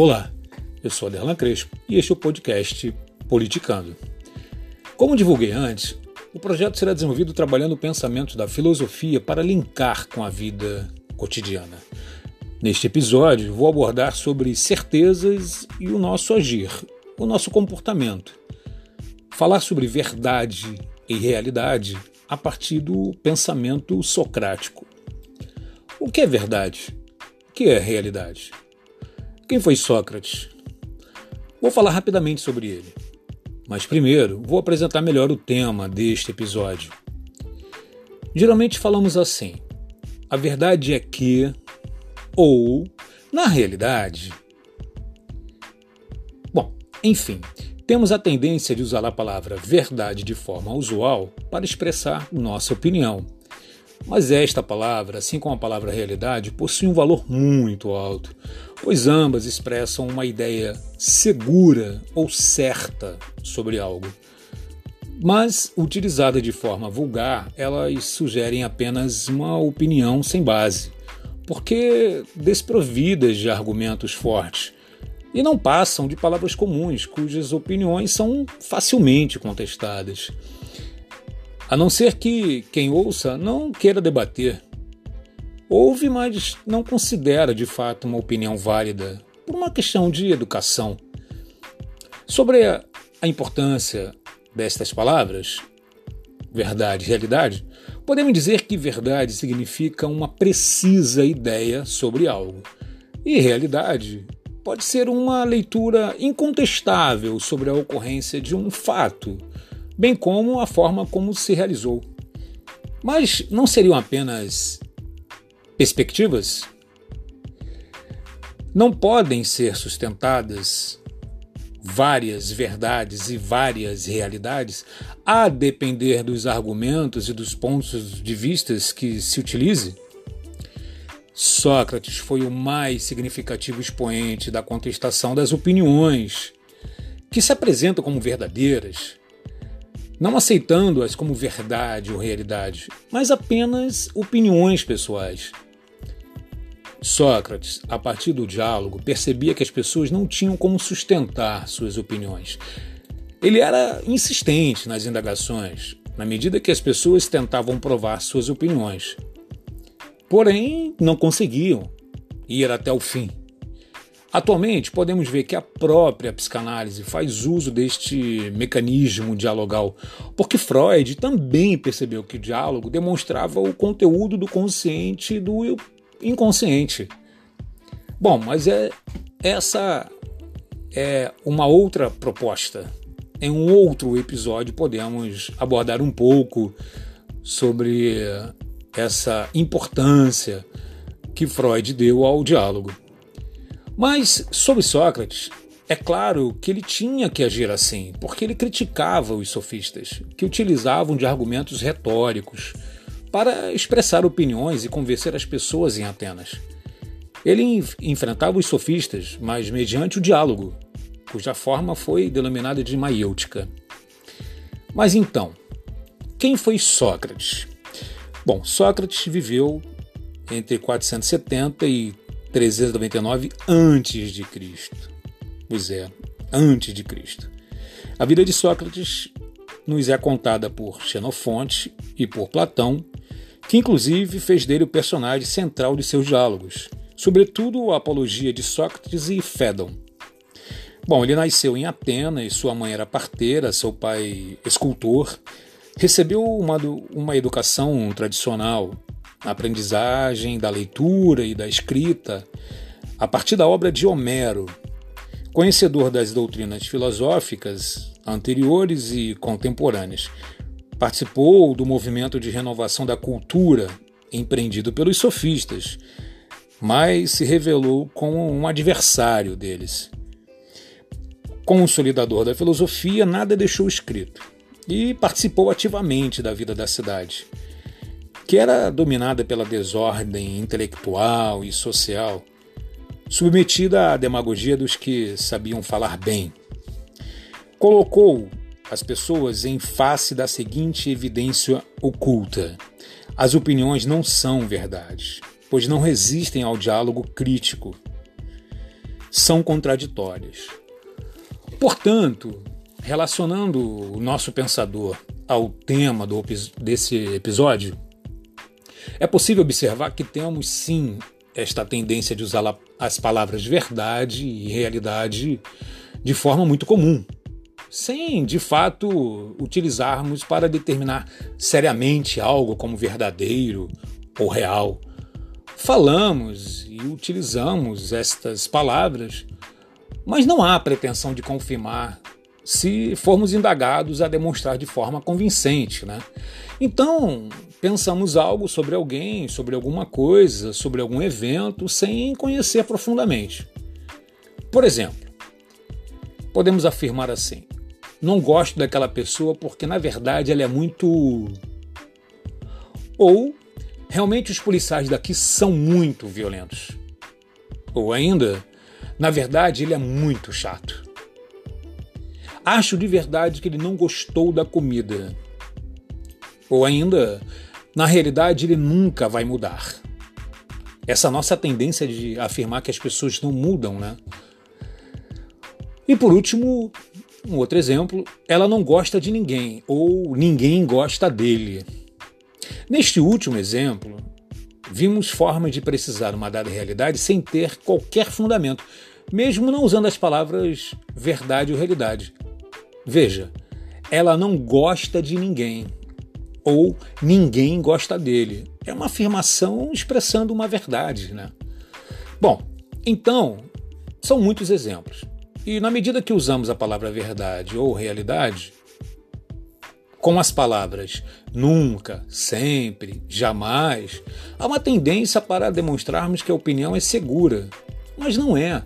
Olá, eu sou Aderlan Crespo e este é o podcast Politicando. Como divulguei antes, o projeto será desenvolvido trabalhando o pensamento da filosofia para linkar com a vida cotidiana. Neste episódio, vou abordar sobre certezas e o nosso agir, o nosso comportamento. Falar sobre verdade e realidade a partir do pensamento socrático. O que é verdade? O que é realidade? Quem foi Sócrates? Vou falar rapidamente sobre ele. Mas primeiro, vou apresentar melhor o tema deste episódio. Geralmente falamos assim: a verdade é que, ou, na realidade. Bom, enfim, temos a tendência de usar a palavra verdade de forma usual para expressar nossa opinião. Mas esta palavra, assim como a palavra realidade, possui um valor muito alto, pois ambas expressam uma ideia segura ou certa sobre algo. Mas, utilizada de forma vulgar, elas sugerem apenas uma opinião sem base, porque desprovidas de argumentos fortes, e não passam de palavras comuns cujas opiniões são facilmente contestadas. A não ser que quem ouça não queira debater ouve, mas não considera de fato uma opinião válida por uma questão de educação. Sobre a, importância destas palavras, verdade e realidade, podemos dizer que verdade significa uma precisa ideia sobre algo, e realidade pode ser uma leitura incontestável sobre a ocorrência de um fato, bem como a forma como se realizou. Mas não seriam apenas perspectivas não podem ser sustentadas várias verdades e várias realidades a depender dos argumentos e dos pontos de vistas que se utilize. Sócrates foi o mais significativo expoente da contestação das opiniões que se apresentam como verdadeiras, não aceitando-as como verdade ou realidade, mas apenas opiniões pessoais. Sócrates, a partir do diálogo, percebia que as pessoas não tinham como sustentar suas opiniões. Ele era insistente nas indagações, na medida que as pessoas tentavam provar suas opiniões. Porém, não conseguiam ir até o fim. Atualmente, podemos ver que a própria psicanálise faz uso deste mecanismo dialogal, porque Freud também percebeu que o diálogo demonstrava o conteúdo do consciente do inconsciente. Bom, mas é essa é uma outra proposta. Em um outro episódio podemos abordar um pouco sobre essa importância que Freud deu ao diálogo. Mas sobre Sócrates, é claro que ele tinha que agir assim, porque ele criticava os sofistas, que utilizavam de argumentos retóricos, para expressar opiniões e convencer as pessoas em Atenas. Ele enfrentava os sofistas, mas mediante o diálogo, cuja forma foi denominada de maiêutica. Mas então, quem foi Sócrates? Bom, Sócrates viveu entre 470 e 399 antes de Cristo. Pois é, antes de Cristo. A vida de Sócrates nos é contada por Xenofonte e por Platão que inclusive fez dele o personagem central de seus diálogos, sobretudo a apologia de Sócrates e Fédon. Bom, ele nasceu em Atenas, sua mãe era parteira, seu pai escultor. Recebeu uma, uma educação tradicional, a aprendizagem da leitura e da escrita, a partir da obra de Homero. Conhecedor das doutrinas filosóficas anteriores e contemporâneas, Participou do movimento de renovação da cultura empreendido pelos sofistas, mas se revelou como um adversário deles. Consolidador da filosofia, nada deixou escrito e participou ativamente da vida da cidade, que era dominada pela desordem intelectual e social, submetida à demagogia dos que sabiam falar bem. Colocou as pessoas em face da seguinte evidência oculta: as opiniões não são verdade, pois não resistem ao diálogo crítico. são contraditórias. Portanto, relacionando o nosso pensador ao tema do, desse episódio, é possível observar que temos sim esta tendência de usar as palavras verdade e realidade de forma muito comum, sem de fato utilizarmos para determinar seriamente algo como verdadeiro ou real. Falamos e utilizamos estas palavras, mas não há pretensão de confirmar se formos indagados a demonstrar de forma convincente. Né? Então, pensamos algo sobre alguém, sobre alguma coisa, sobre algum evento, sem conhecer profundamente. Por exemplo, podemos afirmar assim: não gosto daquela pessoa porque na verdade ela é muito. Ou realmente os policiais daqui são muito violentos. Ou ainda, na verdade ele é muito chato. Acho de verdade que ele não gostou da comida. Ou ainda, na realidade ele nunca vai mudar. Essa nossa tendência de afirmar que as pessoas não mudam, né? E por último, um outro exemplo, ela não gosta de ninguém ou ninguém gosta dele. Neste último exemplo, vimos formas de precisar uma dada realidade sem ter qualquer fundamento, mesmo não usando as palavras verdade ou realidade. Veja, ela não gosta de ninguém ou ninguém gosta dele. É uma afirmação expressando uma verdade, né? Bom, então, são muitos exemplos. E na medida que usamos a palavra verdade ou realidade, com as palavras nunca, sempre, jamais, há uma tendência para demonstrarmos que a opinião é segura, mas não é.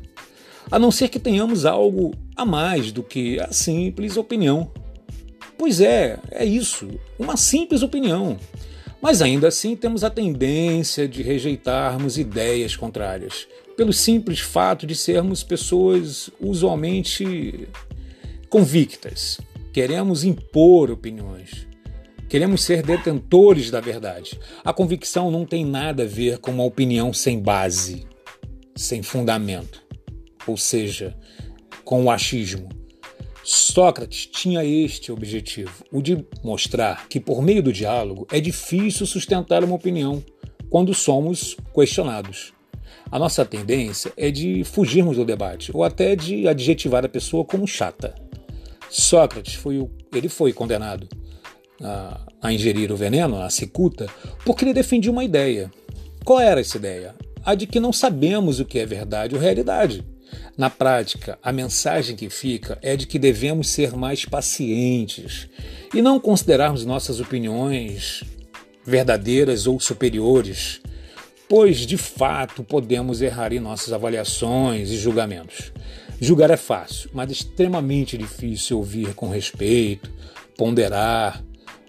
A não ser que tenhamos algo a mais do que a simples opinião. Pois é, é isso, uma simples opinião. Mas ainda assim temos a tendência de rejeitarmos ideias contrárias, pelo simples fato de sermos pessoas usualmente convictas. Queremos impor opiniões. Queremos ser detentores da verdade. A convicção não tem nada a ver com uma opinião sem base, sem fundamento, ou seja, com o achismo. Sócrates tinha este objetivo, o de mostrar que por meio do diálogo é difícil sustentar uma opinião quando somos questionados. A nossa tendência é de fugirmos do debate ou até de adjetivar a pessoa como chata. Sócrates foi o, ele foi condenado a, a ingerir o veneno, a cicuta, porque ele defendia uma ideia. Qual era essa ideia? A de que não sabemos o que é verdade ou realidade. Na prática, a mensagem que fica é de que devemos ser mais pacientes e não considerarmos nossas opiniões verdadeiras ou superiores pois de fato podemos errar em nossas avaliações e julgamentos. Julgar é fácil, mas extremamente difícil ouvir com respeito, ponderar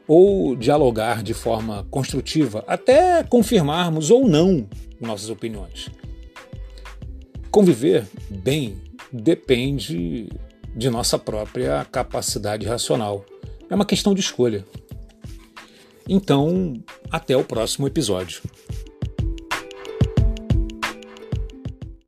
ou dialogar de forma construtiva, até confirmarmos ou não nossas opiniões. Conviver bem depende de nossa própria capacidade racional. É uma questão de escolha. Então, até o próximo episódio.